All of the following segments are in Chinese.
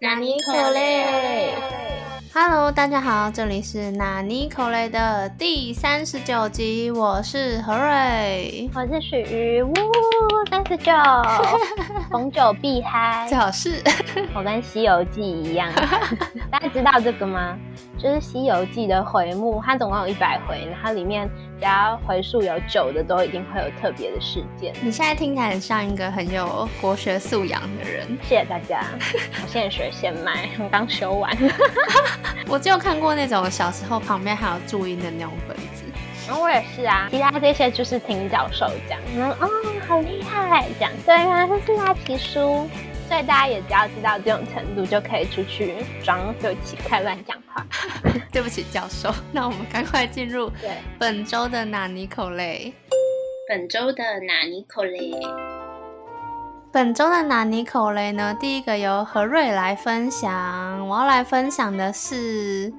纳尼可雷，Hello，大家好，这里是纳尼可雷的第三十九集，我是何瑞，我是许瑜，呜，三十九，逢九必嗨，最好是，我跟《西游记》一样，大家知道这个吗？就是《西游记》的回目，它总共有一百回，然后里面只要回溯有久的，都一定会有特别的事件。你现在听起来很像一个很有国学素养的人，谢谢大家。我现学现卖，我刚修完。我就看过那种小时候旁边还有注音的那种本子，然后我也是啊。其他这些就是听教授讲，嗯哦，好厉害，讲对啊，这是拉皮书。所以大家也只要知道这种程度，就可以出去装对不起，太乱讲话。对不起，教授。那我们赶快进入本周的纳尼口雷。本周的纳尼口雷。本周的纳尼口雷呢？第一个由何瑞来分享。我要来分享的是。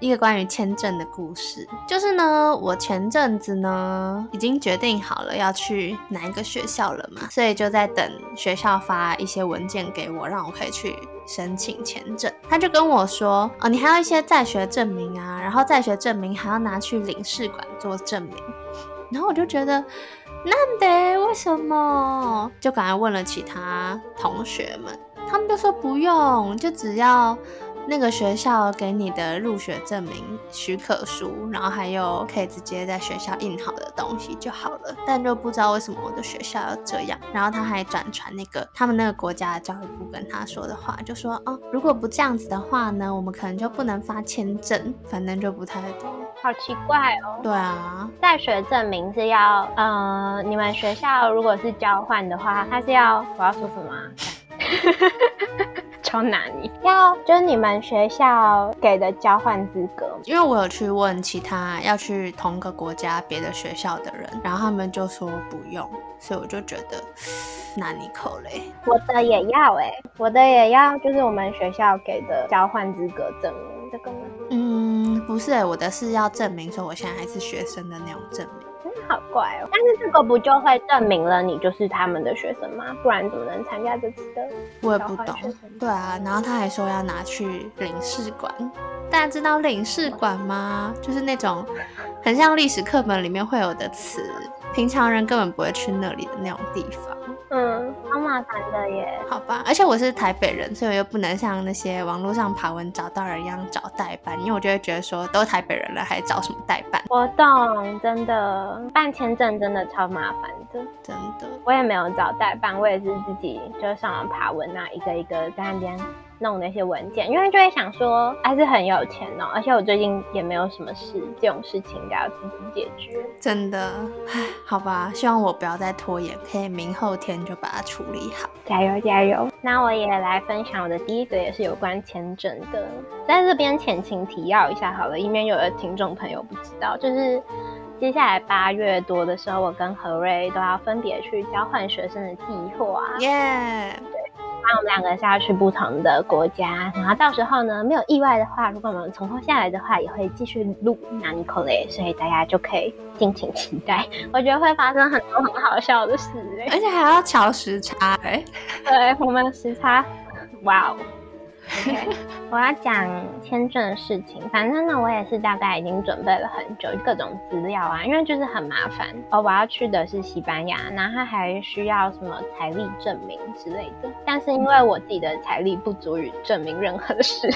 一个关于签证的故事，就是呢，我前阵子呢已经决定好了要去哪一个学校了嘛，所以就在等学校发一些文件给我，让我可以去申请签证。他就跟我说，哦，你还要一些在学证明啊，然后在学证明还要拿去领事馆做证明。然后我就觉得，那得为什么？就赶快问了其他同学们，他们就说不用，就只要。那个学校给你的入学证明许可书，然后还有可以直接在学校印好的东西就好了。但就不知道为什么我的学校要这样。然后他还转传那个他们那个国家的教育部跟他说的话，就说哦，如果不这样子的话呢，我们可能就不能发签证。反正就不太懂，好奇怪哦。对啊，在学证明是要，呃，你们学校如果是交换的话，他是要我要说什么？超难，你要就是你们学校给的交换资格，因为我有去问其他要去同个国家别的学校的人，然后他们就说不用，所以我就觉得 那你口嘞。我的也要哎，我的也要，就是我们学校给的交换资格证明这个吗？嗯，不是哎，我的是要证明说我现在还是学生的那种证明。好怪哦！但是这个不就会证明了你就是他们的学生吗？不然怎么能参加这次的？我也不懂。对啊，然后他还说要拿去领事馆。大家知道领事馆吗？就是那种很像历史课本里面会有的词，平常人根本不会去那里的那种地方。嗯，超麻烦的耶。好吧，而且我是台北人，所以我又不能像那些网络上爬文找到人一样找代办，因为我就会觉得说，都台北人了，还找什么代办？我懂，真的办签证真的超麻烦的，真的。我也没有找代办，我也是自己就上网爬文啊，一个一个在那边。弄那些文件，因为就会想说还是很有钱哦，而且我最近也没有什么事，这种事情应该要自己解决。真的，唉，好吧，希望我不要再拖延，可以明后天就把它处理好。加油加油！那我也来分享我的第一个，也是有关签证的，在这边前情提要一下好了，以免有的听众朋友不知道，就是接下来八月多的时候，我跟何瑞都要分别去交换学生的计划。耶！那我们两个是要去不同的国家，然后到时候呢，没有意外的话，如果我们存活下来的话，也会继续录拿尼可雷，所以大家就可以敬请期待。我觉得会发生很多很好笑的事，而且还要调时差，哎，对我们时差，哇哦。OK，我要讲签证的事情。反正呢，我也是大概已经准备了很久，各种资料啊，因为就是很麻烦。哦，我要去的是西班牙，然后还需要什么财力证明之类的。但是因为我自己的财力不足以证明任何事，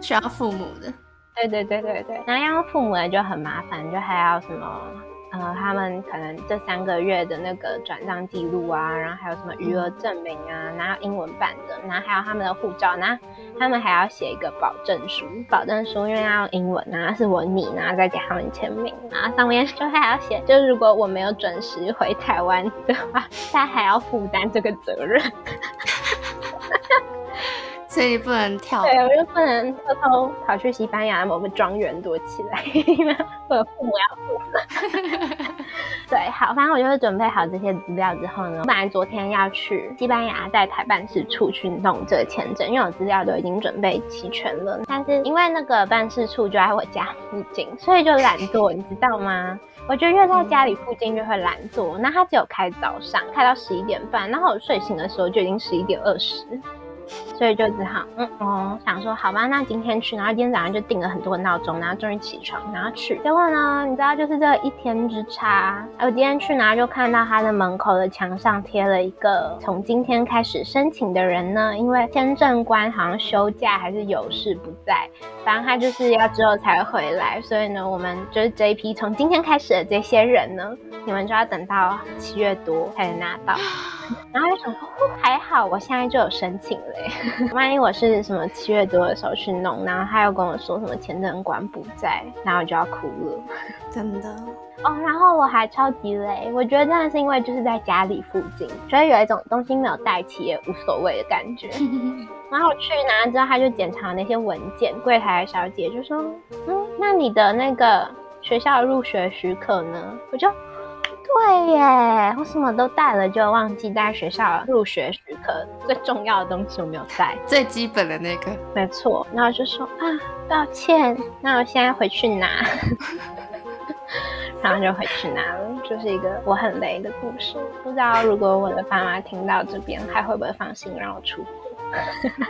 需要父母的。对对对对对，然后要父母的就很麻烦，就还要什么。呃，他们可能这三个月的那个转账记录啊，然后还有什么余额证明啊，然后英文版的，然后还有他们的护照，然后他们还要写一个保证书，保证书因为要英文，然后是我你，然后再给他们签名，然后上面就还要写，就如果我没有准时回台湾的话，他还要负担这个责任。所以你不能跳，对，我就不能偷偷跑去西班牙某个庄园躲起来，因为我的父母要负责。对，好，反正我就是准备好这些资料之后呢，我本来昨天要去西班牙，在台办事处去弄这个签证，因为我资料都已经准备齐全了。但是因为那个办事处就在我家附近，所以就懒惰，你知道吗？我觉得越在家里附近就会懒惰。那他只有开早上，开到十一点半，然后我睡醒的时候就已经十一点二十。所以就只好嗯哦想说好吧，那今天去，然后今天早上就定了很多闹钟，然后终于起床，然后去。结果呢，你知道就是这一天之差，我今天去，然后就看到他的门口的墙上贴了一个从今天开始申请的人呢，因为签证官好像休假还是有事不在，反正他就是要之后才回来，所以呢，我们就是这一批从今天开始的这些人呢，你们就要等到七月多才能拿到。然后就想说，还好我现在就有申请嘞，万一我是什么七月多的时候去弄，然后他又跟我说什么签证官不在，然后我就要哭了，真的哦。然后我还超级累，我觉得真的是因为就是在家里附近，所以有一种东西没有带齐也无所谓的感觉。然后我去拿之后，他就检查那些文件，柜台小姐就说，嗯，那你的那个学校入学许可呢？我就。对耶，我什么都带了，就忘记带学校入学许可最重要的东西我没有带，最基本的那个，没错。然后就说啊，抱歉，那我现在回去拿，然后就回去拿了，就是一个我很雷的故事。不知道如果我的爸妈听到这边，还会不会放心让我出国？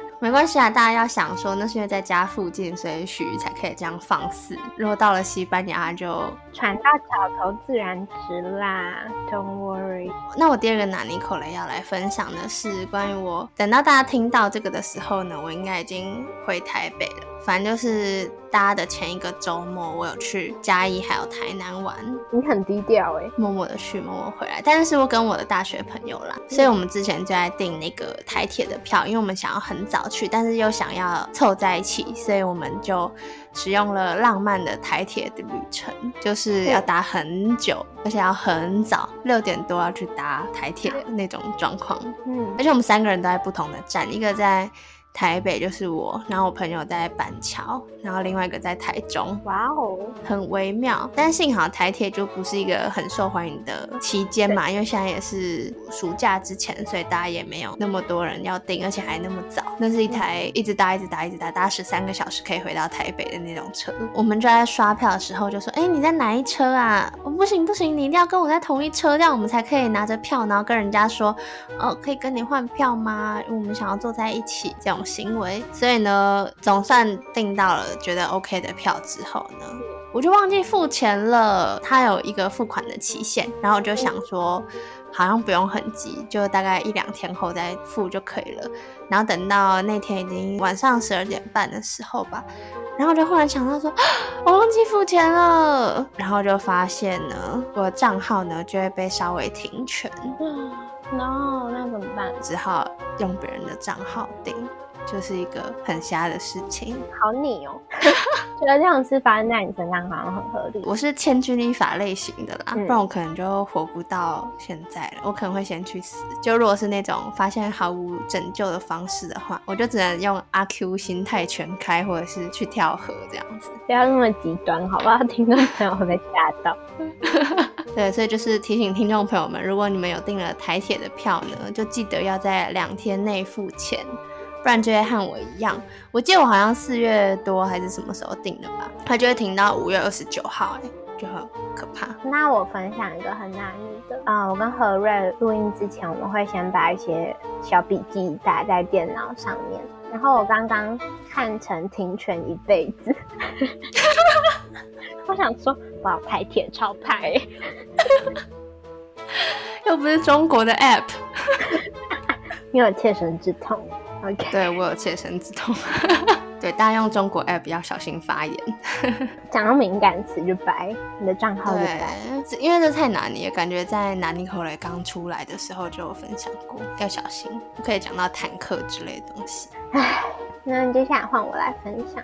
没关系啊，大家要想说那是因为在家附近，所以许才可以这样放肆。如果到了西班牙，就船到桥头自然直啦，Don't worry。那我第二个拿尼口雷要来分享的是关于我等到大家听到这个的时候呢，我应该已经回台北了。反正就是大家的前一个周末，我有去嘉义还有台南玩。你很低调哎，默默的去，默默回来。但是是我跟我的大学朋友啦，所以我们之前就在订那个台铁的票，因为我们想要很早去，但是又想要凑在一起，所以我们就使用了浪漫的台铁的旅程，就是要搭很久，而且要很早，六点多要去搭台铁那种状况。嗯，而且我们三个人都在不同的站，一个在。台北就是我，然后我朋友在板桥，然后另外一个在台中。哇哦，很微妙。但幸好台铁就不是一个很受欢迎的期间嘛，因为现在也是暑假之前，所以大家也没有那么多人要订，而且还那么早。那是一台一直搭、一直搭、一直搭，搭十三个小时可以回到台北的那种车。我们就在刷票的时候就说：“哎，你在哪一车啊？我不行不行，你一定要跟我在同一车，这样我们才可以拿着票，然后跟人家说，哦，可以跟你换票吗？因为我们想要坐在一起，这样。”行为，所以呢，总算订到了觉得 OK 的票之后呢，我就忘记付钱了。它有一个付款的期限，然后我就想说，好像不用很急，就大概一两天后再付就可以了。然后等到那天已经晚上十二点半的时候吧，然后就忽然想到说，我忘记付钱了，然后就发现呢，我的账号呢就会被稍微停权。No，那怎么办？只好用别人的账号订。就是一个很瞎的事情，好你哦，觉得这种事发生在你身上好像很合理。我是千钧一发类型的啦，不然我可能就活不到现在了。我可能会先去死。就如果是那种发现毫无拯救的方式的话，我就只能用阿 Q 心态全开，或者是去跳河这样子。不要那么极端，好不好？听众朋友会被吓到。对，所以就是提醒听众朋友们，如果你们有订了台铁的票呢，就记得要在两天内付钱。不然就会和我一样，我记得我好像四月多还是什么时候订的吧，它就会停到五月二十九号，哎，就很可怕。那我分享一个很难的。啊，我跟何瑞录音之前，我们会先把一些小笔记打在电脑上面，然后我刚刚看成停权一辈子，我想说我要拍铁超拍，又不是中国的 app，你有切身之痛。对我有切身之痛。对，大家用中国 app 要小心发言，讲到敏感词就白，你的账号就白。因为这太难，你感觉在南尼口雷刚出来的时候就有分享过，要小心，不可以讲到坦克之类的东西。唉，那接下来换我来分享。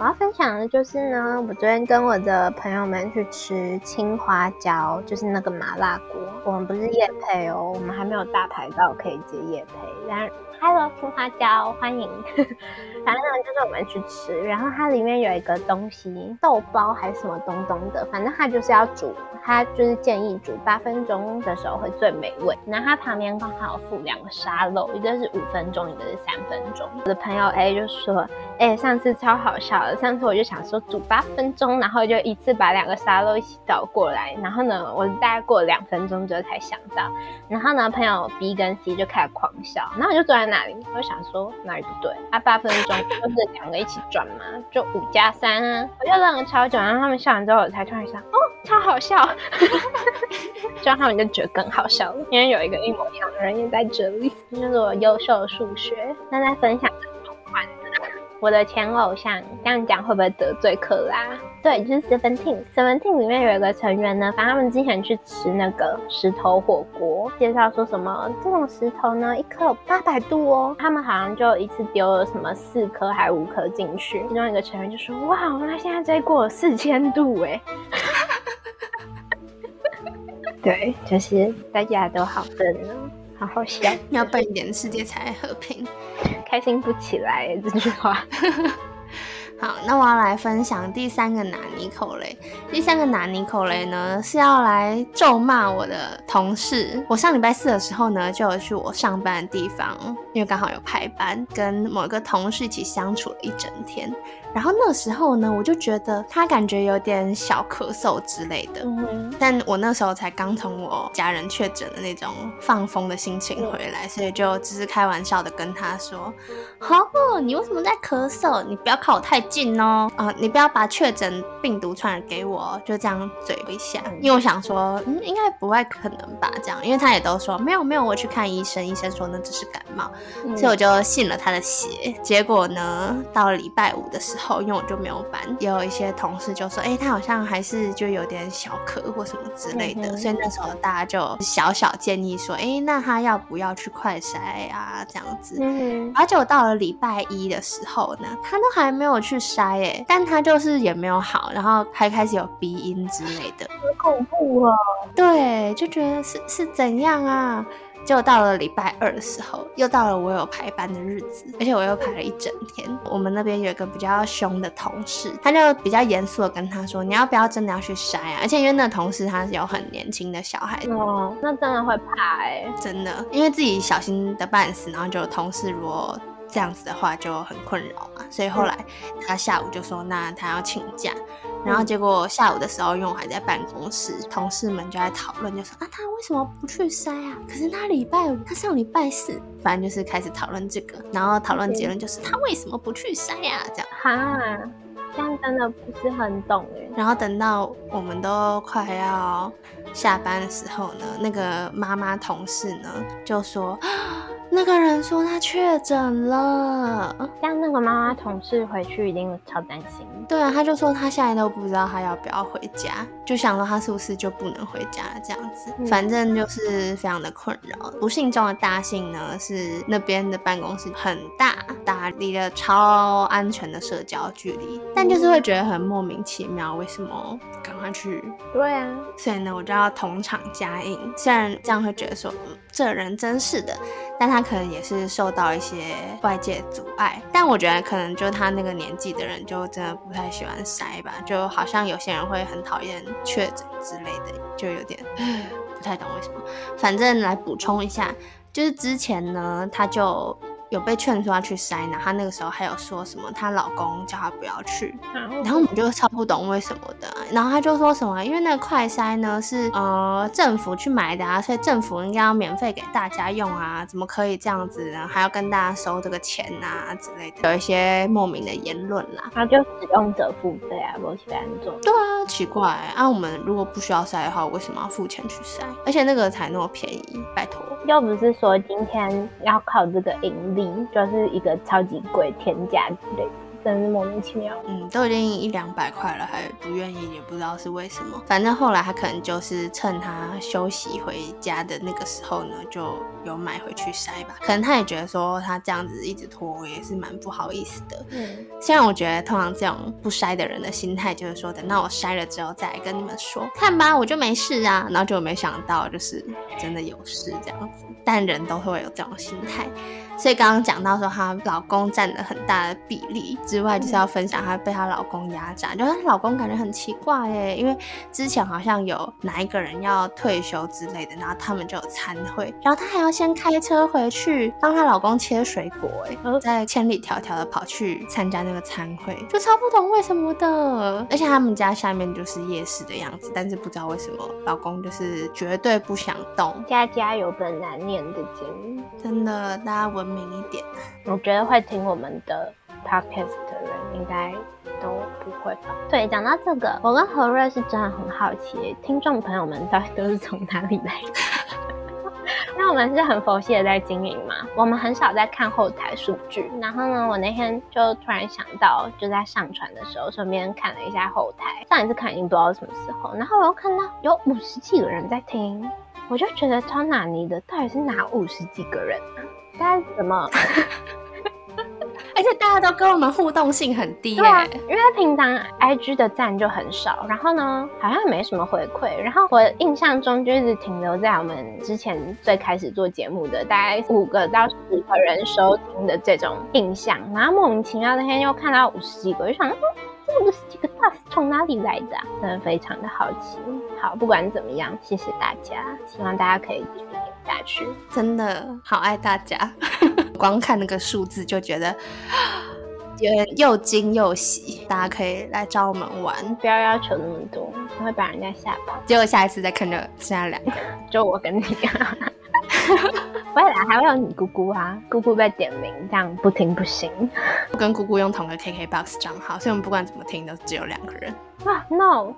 我要分享的就是呢，我昨天跟我的朋友们去吃青花椒，就是那个麻辣锅。我们不是夜配哦，我们还没有大牌到可以接夜配，但。Hello，青花椒，欢迎。反正就是我们去吃，然后它里面有一个东西，豆包还是什么东东的，反正它就是要煮，它就是建议煮八分钟的时候会最美味。然后它旁边刚好附两个沙漏，一个是五分钟，一个是三分钟。我的朋友 A 就说：“哎，上次超好笑的，上次我就想说煮八分钟，然后就一次把两个沙漏一起倒过来，然后呢，我大概过了两分钟之后才想到。然后呢，朋友 B 跟 C 就开始狂笑，然后我就坐在那那里，我想说哪里不对？啊，八分钟就是两个一起转嘛，就五加三啊，我就愣了超久，然后他们笑完之后，我才突然想，哦，超好笑，这样他们就觉得更好笑了，因为有一个一模一样的人也在这里，就是我优秀的数学。那在分享的同伴。我的前偶像，这样讲会不会得罪克拉？对，就是 Seventeen。Seventeen 里面有一个成员呢，反正他们之前去吃那个石头火锅，介绍说什么这种石头呢，一颗有八百度哦。他们好像就一次丢了什么四颗还五颗进去，其中一个成员就说：“哇，那现在这锅有四千度哎。”对，就是大家都好笨哦，好好笑，要笨一点，世界才和平。开心不起来这句话。好，那我要来分享第三个拿尼口雷。第三个拿尼口雷呢，是要来咒骂我的同事。我上礼拜四的时候呢，就有去我上班的地方，因为刚好有排班，跟某一个同事一起相处了一整天。然后那时候呢，我就觉得他感觉有点小咳嗽之类的。嗯，但我那时候才刚从我家人确诊的那种放风的心情回来，所以就只是开玩笑的跟他说：“哦，你为什么在咳嗽？你不要靠我太近哦。啊，你不要把确诊病毒传染给我。”就这样嘴一下，因为我想说，嗯，应该不会可能吧？这样，因为他也都说没有没有，我去看医生，医生说那只是感冒，所以我就信了他的邪。结果呢，到了礼拜五的时候。后因为我就没有班，也有一些同事就说，哎，他好像还是就有点小咳或什么之类的，所以那时候大家就小小建议说，哎，那他要不要去快筛啊？这样子。嗯。而且我到了礼拜一的时候呢，他都还没有去筛，哎，但他就是也没有好，然后还开始有鼻音之类的，好恐怖啊！对，就觉得是是怎样啊？就到了礼拜二的时候，又到了我有排班的日子，而且我又排了一整天。我们那边有一个比较凶的同事，他就比较严肃的跟他说：“你要不要真的要去筛啊？”而且因为那同事他是有很年轻的小孩，哦，那真的会怕哎，真的，因为自己小心的半死，然后就同事如果这样子的话就很困扰嘛，所以后来他下午就说：“那他要请假。”然后结果下午的时候，因为我还在办公室，同事们就在讨论，就说啊，他为什么不去筛啊？可是他礼拜五，他上礼拜四，反正就是开始讨论这个，然后讨论结论就是他为什么不去筛啊？这样哈，这样真的不是很懂哎。然后等到我们都快要下班的时候呢，那个妈妈同事呢就说。那个人说他确诊了，像那个妈妈同事回去一定超担心。对啊，他就说他现在都不知道他要不要回家，就想说他是不是就不能回家这样子，反正就是非常的困扰。不幸中的大幸呢，是那边的办公室很大，打离了超安全的社交距离，但就是会觉得很莫名其妙，为什么赶快去？对啊，所以呢，我就要同场加映。虽然这样会觉得说，这人真是的。但他可能也是受到一些外界阻碍，但我觉得可能就他那个年纪的人就真的不太喜欢筛吧，就好像有些人会很讨厌确诊之类的，就有点不太懂为什么。反正来补充一下，就是之前呢，他就。有被劝说要去筛呢，她那个时候还有说什么，她老公叫她不要去，然后我们就超不懂为什么的，然后她就说什么，因为那个快筛呢是呃政府去买的啊，所以政府应该要免费给大家用啊，怎么可以这样子，然后还要跟大家收这个钱啊之类的，有一些莫名的言论啦。那就使用者付费啊，不起来做。对啊，奇怪，啊我们如果不需要筛的话，为什么要付钱去筛？而且那个才那么便宜，拜托。又不是说今天要靠这个盈利，就是一个超级贵天价之类的。真是莫名其妙。嗯，都已经一两百块了，还不愿意，也不知道是为什么。反正后来他可能就是趁他休息回家的那个时候呢，就有买回去筛吧。可能他也觉得说他这样子一直拖，也是蛮不好意思的。嗯，虽然我觉得通常这种不筛的人的心态就是说，等到我筛了之后再来跟你们说，看吧，我就没事啊。然后就没想到就是真的有事这样子。但人都会有这种心态。所以刚刚讲到说她老公占了很大的比例之外，就是要分享她被她老公压榨，就是她老公感觉很奇怪耶，因为之前好像有哪一个人要退休之类的，然后他们就有参会，然后她还要先开车回去帮她老公切水果，哎，然后再千里迢迢的跑去参加那个参会，就超不懂为什么的。而且他们家下面就是夜市的样子，但是不知道为什么老公就是绝对不想动。家家有本难念的经，真的，大家文明一点。我觉得会听我们的 podcast 的人应该都不会吧？对，讲到这个，我跟何瑞是真的很好奇，听众朋友们到底都是从哪里来的？那我们是很佛系的在经营嘛，我们很少在看后台数据。然后呢，我那天就突然想到，就在上传的时候，顺便看了一下后台。上一次看已经不知道什么时候，然后我又看到有五十几个人在听，我就觉得超纳尼的，到底是哪五十几个人啊？大家怎么？而且大家都跟我们互动性很低耶，因为平常 IG 的赞就很少，然后呢，好像没什么回馈，然后我印象中就一直停留在我们之前最开始做节目的大概五个到十个人收听的这种印象，然后莫名其妙那天又看到五十几个，就想，这五十几个大是从哪里来的？真的非常的好奇。好，不管怎么样，谢谢大家，希望大家可以下去，真的好爱大家。光看那个数字就觉得 又又惊又喜，大家可以来找我们玩，不要要求那么多，会把人家吓跑。结果下一次再看着剩下两个，就我跟你。未来还会有你姑姑啊，姑姑被点名，这样不听不行。我跟姑姑用同个 KKBOX 账号，所以我们不管怎么听都只有两个人。啊，No。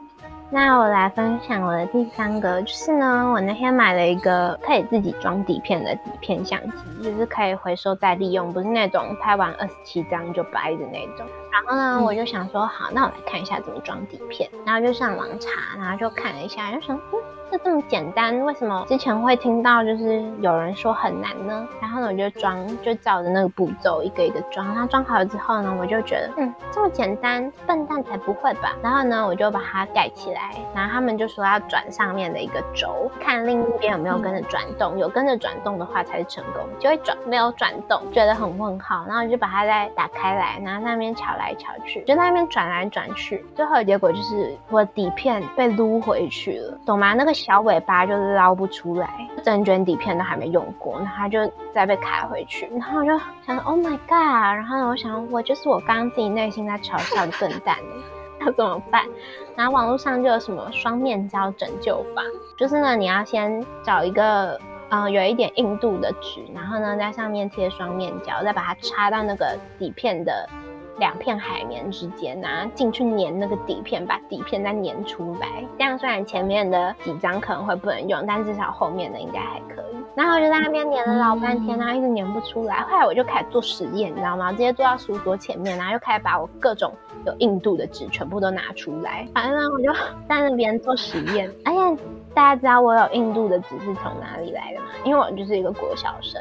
那我来分享我的第三个，就是呢，我那天买了一个可以自己装底片的底片相机，就是可以回收再利用，不是那种拍完二十七张就掰的那种。然后呢，我就想说，好，那我来看一下怎么装底片，然后就上网查，然后就看了一下，就想，嗯。就这么简单，为什么之前会听到就是有人说很难呢？然后呢，我就装，就照着那个步骤一个一个装。然后装好了之后呢，我就觉得，嗯，这么简单，笨蛋才不会吧？然后呢，我就把它盖起来。然后他们就说要转上面的一个轴，看另一边有没有跟着转动，有跟着转动的话才是成功，就会转；没有转动，觉得很问号。然后就把它再打开来，然后那边瞧来瞧去，就在那边转来转去，最后的结果就是我底片被撸回去了，懂吗？那个。小尾巴就是捞不出来，整卷底片都还没用过，然后就再被卡回去，然后我就想 Oh my god！然后，我想我就是我刚刚自己内心在嘲笑的笨蛋，要怎么办？然后网络上就有什么双面胶拯救法，就是呢，你要先找一个呃有一点硬度的纸，然后呢在上面贴双面胶，再把它插到那个底片的。两片海绵之间拿进去粘那个底片，把底片再粘出来。这样虽然前面的几张可能会不能用，但至少后面的应该还可以。然后我就在那边粘了老半天，然后一直粘不出来。后来我就开始做实验，你知道吗？直接坐到书桌前面，然后又开始把我各种有硬度的纸全部都拿出来。反正呢我就 在那边做实验。哎呀，大家知道我有印度的纸是从哪里来的吗？因为我就是一个国小生。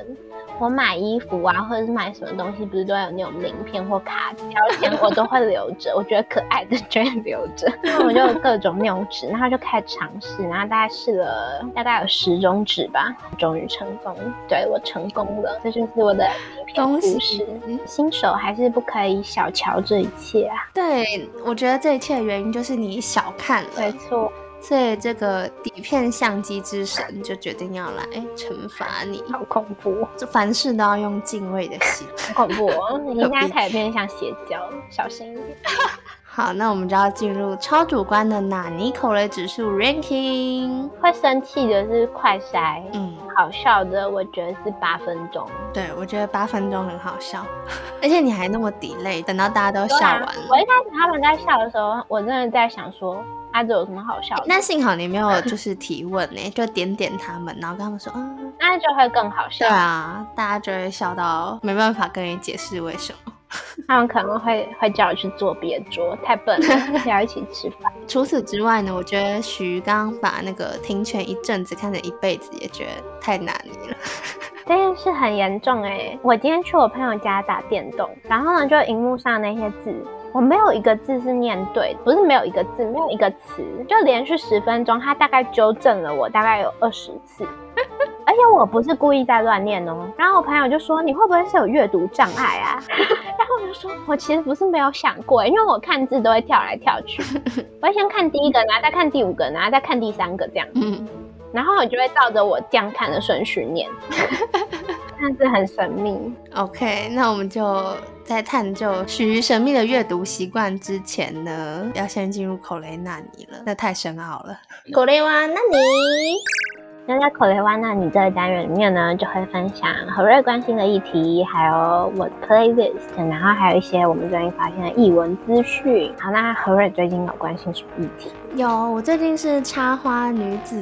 我买衣服啊，或者是买什么东西，不是都有那种名片或卡标签，我都会留着。我觉得可爱的就会留着。那我就各种那种纸，然后就开始尝试，然后大概试了大概有十种纸吧，终于成功。对我成功了，这就是我的故事。新手还是不可以小瞧这一切啊！对，我觉得这一切的原因就是你小看了。没错。所以这个底片相机之神就决定要来惩罚你，好恐怖！就凡事都要用敬畏的心，恐怖！你应该开始变像邪教，小心一点。好，那我们就要进入超主观的纳尼口雷指数 ranking。会生气的是快筛，嗯，好笑的我觉得是八分钟。对，我觉得八分钟很好笑，而且你还那么 delay，等到大家都笑完了。我一开始他们在笑的时候，我真的在想说。他这有什么好笑的？那幸好你没有就是提问呢，就点点他们，然后跟他们说，嗯，那就会更好笑。对啊，大家就会笑到没办法跟你解释为什么。他们可能会会叫我去坐别桌，太笨了，要一起吃饭。除此之外呢，我觉得徐刚把那个听权一阵子看成一辈子，也觉得太难了。这件事很严重哎！我今天去我朋友家打电动，然后呢，就荧幕上那些字。我没有一个字是念对，不是没有一个字，没有一个词，就连续十分钟，他大概纠正了我大概有二十次，而且我不是故意在乱念哦。然后我朋友就说：“你会不会是有阅读障碍啊？” 然后我就说：“我其实不是没有想过，因为我看字都会跳来跳去，我会先看第一个，然后再看第五个，然后再看第三个这样。”。然后我就会照着我这样看的顺序念，但是很神秘。OK，那我们就在探究取于神秘的阅读习惯之前呢，要先进入口雷纳尼了。那太深奥了。口雷哇纳尼。那在口雷哇纳尼这个单元里面呢，就会分享何瑞关心的议题，还有我 playlist，然后还有一些我们最近发现的译文资讯。好，那何瑞最近有关心什么议题？有，我最近是插花女子。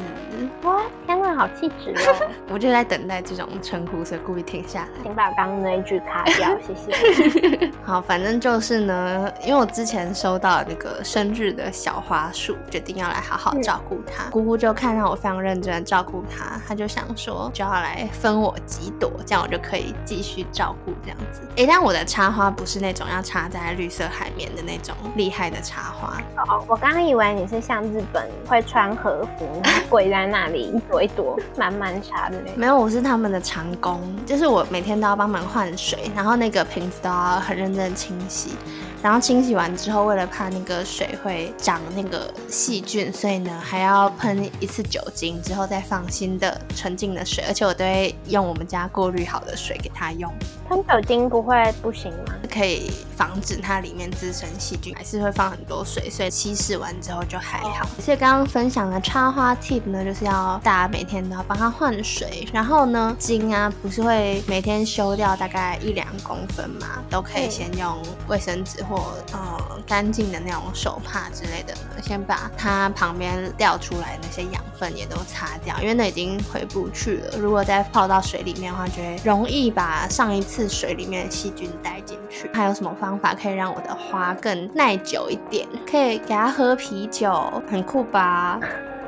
哇，天哪，好气质哦！我就在等待这种称呼，所以故意停下来。请把刚刚那一句卡掉，谢谢。好，反正就是呢，因为我之前收到那个生日的小花束，决定要来好好照顾它。姑姑就看到我非常认真的照顾它，她就想说就要来分我几朵，这样我就可以继续照顾这样子。哎，但我的插花不是那种要插在绿色海绵的那种厉害的插花。哦，我刚刚以为你是。像日本会穿和服，跪在那里一朵一朵慢慢插的那。没有，我是他们的长工，就是我每天都要帮忙换水，然后那个瓶子都要很认真清洗。然后清洗完之后，为了怕那个水会长那个细菌，所以呢还要喷一次酒精，之后再放新的纯净的水。而且我都会用我们家过滤好的水给它用。喷酒精不会不行吗？可以防止它里面滋生细菌，还是会放很多水，所以稀释完之后就还好。所以刚刚分享的插花 tip 呢，就是要大家每天都要帮它换水。然后呢，茎啊不是会每天修掉大概一两公分嘛，都可以先用卫生纸或呃干净的那种手帕之类的，先把它旁边掉出来那些养分也都擦掉，因为那已经回不去了。如果再泡到水里面的话，就会容易把上一次水里面的细菌带进去。还有什么方法可以让我的花更耐久一点？可以给它喝啤酒，很酷吧？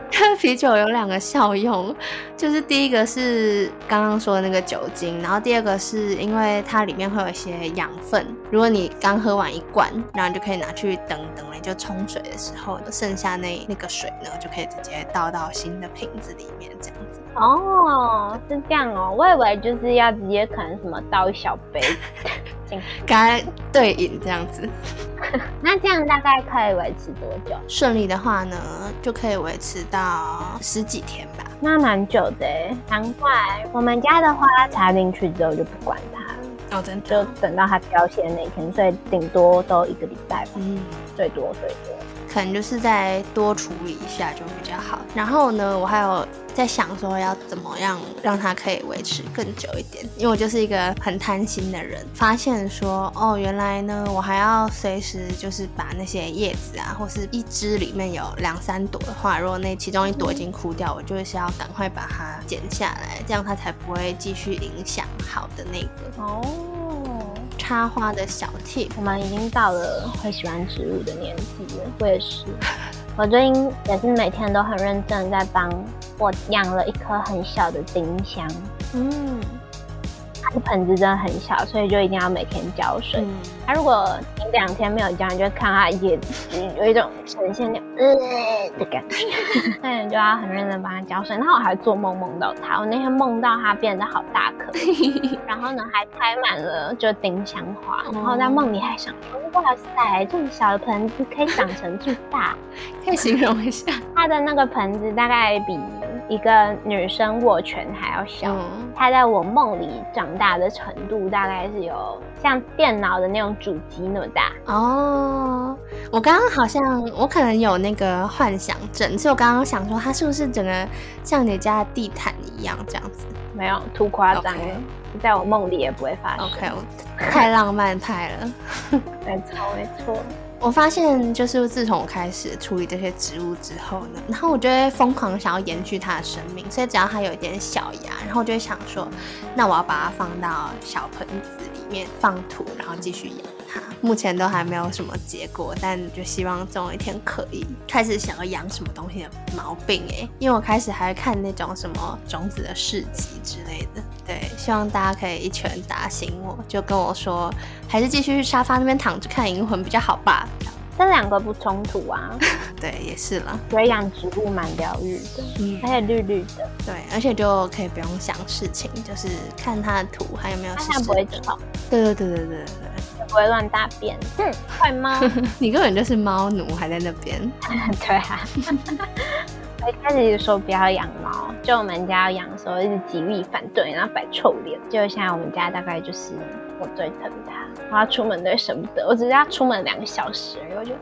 喝啤酒有两个效用，就是第一个是刚刚说的那个酒精，然后第二个是因为它里面会有一些养分。如果你刚喝完一罐，然后你就可以拿去等等了，就冲水的时候，剩下那那个水呢，就可以直接倒到新的瓶子里面，这样。哦，是这样哦，我以为就是要直接可能什么倒一小杯 进去，跟它对饮这样子。那这样大概可以维持多久？顺利的话呢，就可以维持到十几天吧。那蛮久的，难怪我们家的花插进去之后就不管它了，哦，真的，就等到它凋谢那一天，所以顶多都一个礼拜吧，嗯，最多最多。可能就是再多处理一下就比较好。然后呢，我还有在想说要怎么样让它可以维持更久一点，因为我就是一个很贪心的人。发现说哦，原来呢，我还要随时就是把那些叶子啊，或是一枝里面有两三朵的话，如果那其中一朵已经枯掉，我就是要赶快把它剪下来，这样它才不会继续影响好的那个哦。插花的小 tip，我们已经到了会喜欢植物的年纪了。我也是，我最近也是每天都很认真在帮我养了一颗很小的丁香。嗯。盆子真的很小，所以就一定要每天浇水。它如果你两天没有浇，你就看它叶子有一种呈现那呃的感觉，那你就要很认真帮它浇水。然后我还做梦梦到它，我那天梦到它变得好大颗，然后呢还开满了就丁香花，然后在梦里还想说哇塞，这么小的盆子可以长成这么大，可以形容一下它的那个盆子大概比。一个女生握拳还要小，她在我梦里长大的程度大概是有像电脑的那种主机那么大哦。我刚刚好像我可能有那个幻想症，所以我刚刚想说她是不是整个像你家的地毯一样这样子？没有，图夸张，在我梦里也不会发生。OK，太浪漫派了，没错没错。我发现，就是自从我开始处理这些植物之后呢，然后我就会疯狂想要延续它的生命，所以只要它有一点小芽，然后我就会想说，那我要把它放到小盆子里。面放土，然后继续养。目前都还没有什么结果，但就希望总有一天可以开始想要养什么东西的毛病哎，因为我开始还看那种什么种子的市集之类的。对，希望大家可以一拳打醒我，就跟我说，还是继续去沙发那边躺着看《银魂》比较好吧。这两个不冲突啊，对，也是了。所以养植物蛮疗愈的，嗯，而且绿绿的，对，而且就可以不用想事情，就是看它的土还有没有它不会吵，对对对对对对，不会乱大便，嗯，坏猫，你根本就是猫奴，还在那边，对啊。一开始就说不要养猫，就我们家要养的时候一直极力反对，然后摆臭脸。就现在我们家大概就是我最疼他，我要出门都舍不得，我只是要出门两个小时，我就。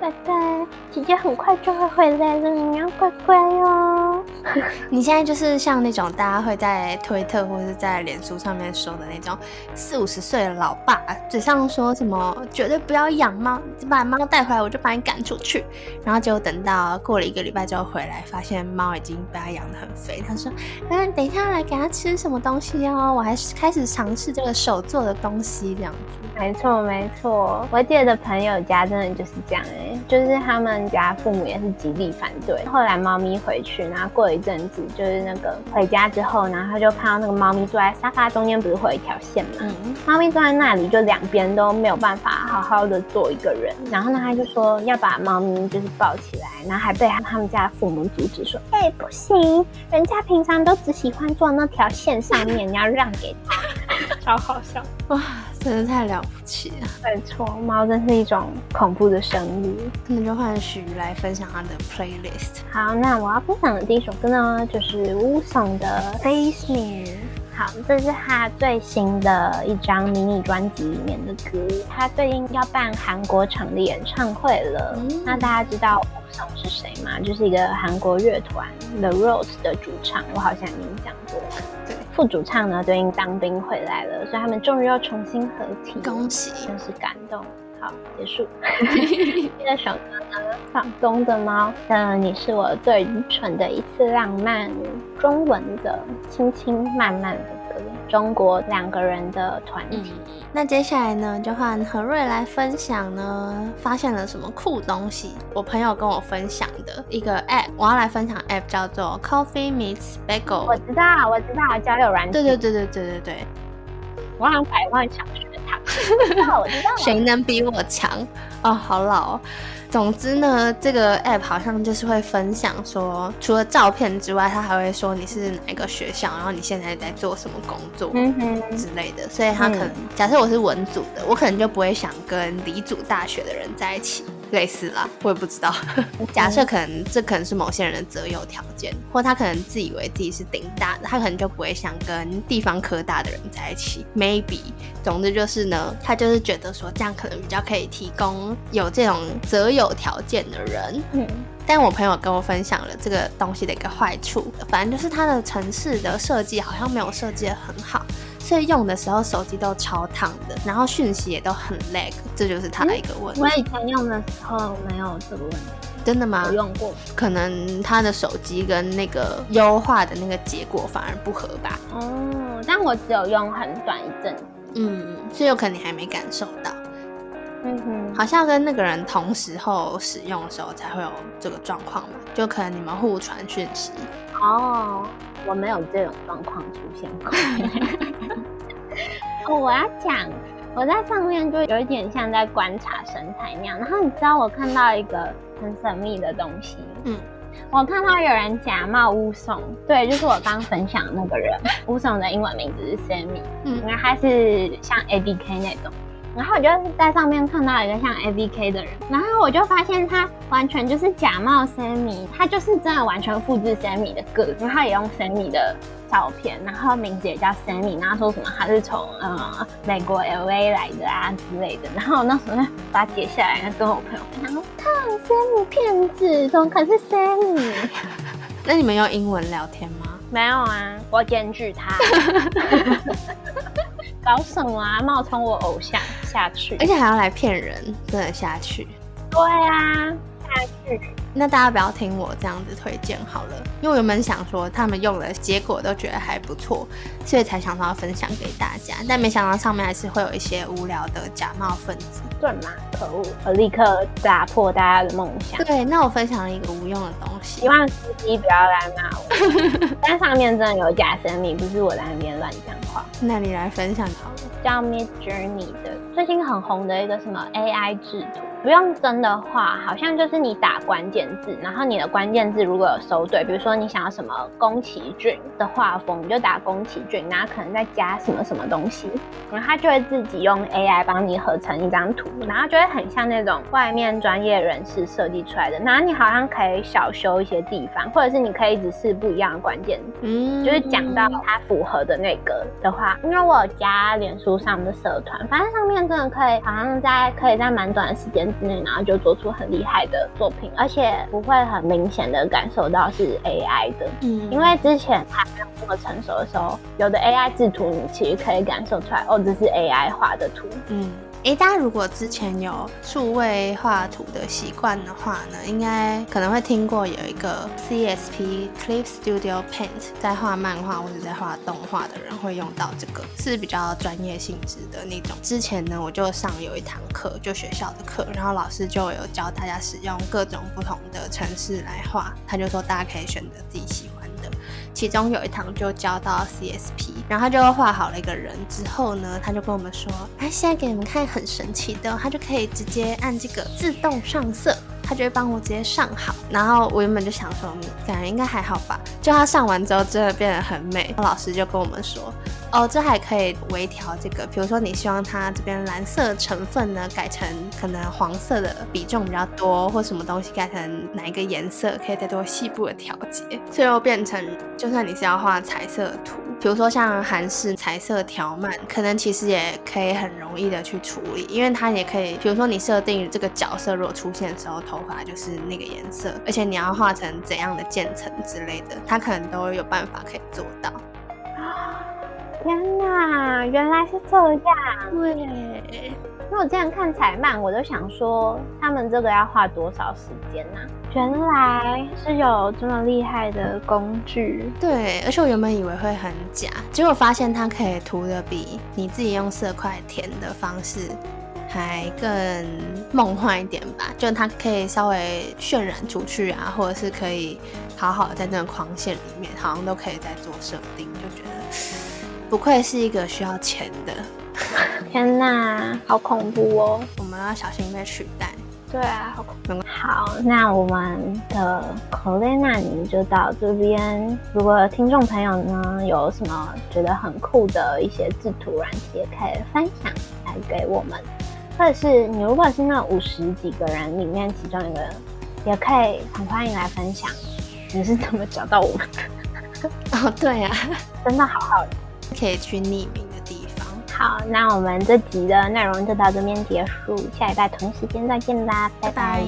拜拜，姐姐很快就会回来了，你要乖乖哦。你现在就是像那种大家会在推特或者是在脸书上面说的那种四五十岁的老爸，嘴上说什么绝对不要养猫，把猫带回来我就把你赶出去。然后就等到过了一个礼拜之后回来，发现猫已经被他养得很肥。他说：“嗯，等一下来给他吃什么东西哦，我还是开始尝试这个手做的东西这样子。”没错没错，我姐的朋友家真的就是这样哎。就是他们家父母也是极力反对。后来猫咪回去，然后过一阵子，就是那个回家之后，然后他就看到那个猫咪坐在沙发中间，不是会有一条线嘛？嗯。猫咪坐在那里，就两边都没有办法好好的坐一个人。然后呢，他就说要把猫咪就是抱起来，然后还被他们家父母阻止说：“哎，不行，人家平常都只喜欢坐那条线上面，你要让给他。”超好笑哇！真的太了不起了。没错，猫真是一种恐怖的生物。那就换许来分享他的 playlist。好，那我要分享的第一首歌呢，就是乌松的《Face Me》。好，这是他最新的一张迷你专辑里面的歌。他最近要办韩国场的演唱会了。那大家知道乌松是谁吗？就是一个韩国乐团 The Rose 的主唱。我好像已经讲过。对，副主唱呢最近当兵回来了，所以他们终于又重新合体。恭喜，真是感动。好，结束。这首歌呢，放松的猫嗯，你是我最愚蠢的一次浪漫，中文的轻轻慢慢的歌，中国两个人的团体。那接下来呢，就换何瑞来分享呢，发现了什么酷东西？我朋友跟我分享的一个 app，我要来分享 app 叫做 Coffee Meets Bagel。我知道，我知道，交友软件。对对对对对对对。我像百万强学堂，我知道，谁能比我强？哦，好老。总之呢，这个 app 好像就是会分享说，除了照片之外，它还会说你是哪一个学校，然后你现在在做什么工作之类的。所以他可能假设我是文组的，我可能就不会想跟理组大学的人在一起。类似啦，我也不知道。假设可能这可能是某些人的择友条件，或他可能自以为自己是顶大的，他可能就不会想跟地方科大的人在一起。Maybe，总之就是呢，他就是觉得说这样可能比较可以提供有这种择友条件的人。嗯，但我朋友跟我分享了这个东西的一个坏处，反正就是它的城市的设计好像没有设计的很好。所以用的时候手机都超烫的，然后讯息也都很 lag，这就是它的一个问题。我以前用的时候没有这个问题，真的吗？我用过，可能他的手机跟那个优化的那个结果反而不合吧。哦，但我只有用很短一阵。嗯，所以有可能你还没感受到。嗯哼，好像跟那个人同时候使用的时候才会有这个状况嘛，就可能你们互传讯息。哦。我没有这种状况出现过。哦，我要讲，我在上面就有一点像在观察生态那样。然后你知道我看到一个很神秘的东西，嗯，我看到有人假冒乌松，对，就是我刚分享那个人，乌松的英文名字是 Sammy，嗯，因为他是像 A B K 那种。然后我就在上面看到一个像 A V K 的人，然后我就发现他完全就是假冒 Sammy，他就是真的完全复制 Sammy 的个子，他也用 Sammy 的照片，然后名字也叫 Sammy，然后说什么他是从呃美国 L A 来的啊之类的，然后那时候把它截下来，跟我朋友分享说，看 Sammy 骗子，怎么可是 Sammy？那你们用英文聊天吗？没有啊，我检举他。搞什么啊？冒充我偶像下去，而且还要来骗人，真的下去。对啊，下去。那大家不要听我这样子推荐好了，因为我原本想说他们用了结果都觉得还不错，所以才想到要分享给大家。但没想到上面还是会有一些无聊的假冒分子。对吗？可恶！我立刻打破大家的梦想。对，那我分享了一个无用的东西，希望司机不要来骂我。但上面真的有假生命，不是我在那边乱讲话。那你来分享好了。叫 Mid Journey 的，最近很红的一个什么 AI 制图，不用真的话，好像就是你打关键字，然后你的关键字如果有搜对，比如说你想要什么宫崎骏的画风，你就打宫崎骏，然后可能再加什么什么东西，然后它就会自己用 AI 帮你合成一张图，然后就会很像那种外面专业人士设计出来的。然后你好像可以小修一些地方，或者是你可以只是不一样的关键字，嗯，就是讲到它符合的那个的话，因为我有加脸书。上的社团，反正上面真的可以，好像在可以在蛮短的时间之内，然后就做出很厉害的作品，而且不会很明显的感受到是 AI 的。嗯，因为之前还没有那么成熟的时候，有的 AI 制图，你其实可以感受出来，哦，这是 AI 画的图。嗯。诶，大家如果之前有数位画图的习惯的话呢，应该可能会听过有一个 CSP Clip Studio Paint，在画漫画或者在画动画的人会用到这个，是比较专业性质的那种。之前呢，我就上有一堂课，就学校的课，然后老师就有教大家使用各种不同的程式来画，他就说大家可以选择自己喜欢。其中有一堂就教到 CSP，然后他就画好了一个人之后呢，他就跟我们说：“哎，现在给你们看很神奇的，他就可以直接按这个自动上色，他就会帮我直接上好。”然后我原本就想说，感觉应该还好吧。就他上完之后，真的变得很美。老师就跟我们说。哦，这还可以微调这个，比如说你希望它这边蓝色成分呢改成可能黄色的比重比较多，或什么东西改成哪一个颜色，可以再做细部的调节，最后变成就算你是要画彩色图，比如说像韩式彩色条漫，可能其实也可以很容易的去处理，因为它也可以，比如说你设定这个角色如果出现的时候头发就是那个颜色，而且你要画成怎样的渐层之类的，它可能都有办法可以做到。天哪，原来是这样！对，因为我之前看彩漫，我都想说他们这个要花多少时间呢？原来是有这么厉害的工具。对，而且我原本以为会很假，结果发现它可以涂的比你自己用色块填的方式还更梦幻一点吧？就它可以稍微渲染出去啊，或者是可以好好的在那个框线里面，好像都可以再做设定，就觉得。不愧是一个需要钱的，天哪，好恐怖哦！我们要小心被取代。对啊，好恐怖。好，那我们的 c o l e n a 你就到这边。如果听众朋友呢有什么觉得很酷的一些制图软件，也可以分享来给我们。或者是你如果是那五十几个人里面其中一个人，也可以很欢迎来分享你是怎么找到我们的。哦，对呀，真的好好。可以去匿名的地方。好，那我们这集的内容就到这边结束，下礼拜同时间再见啦，拜拜。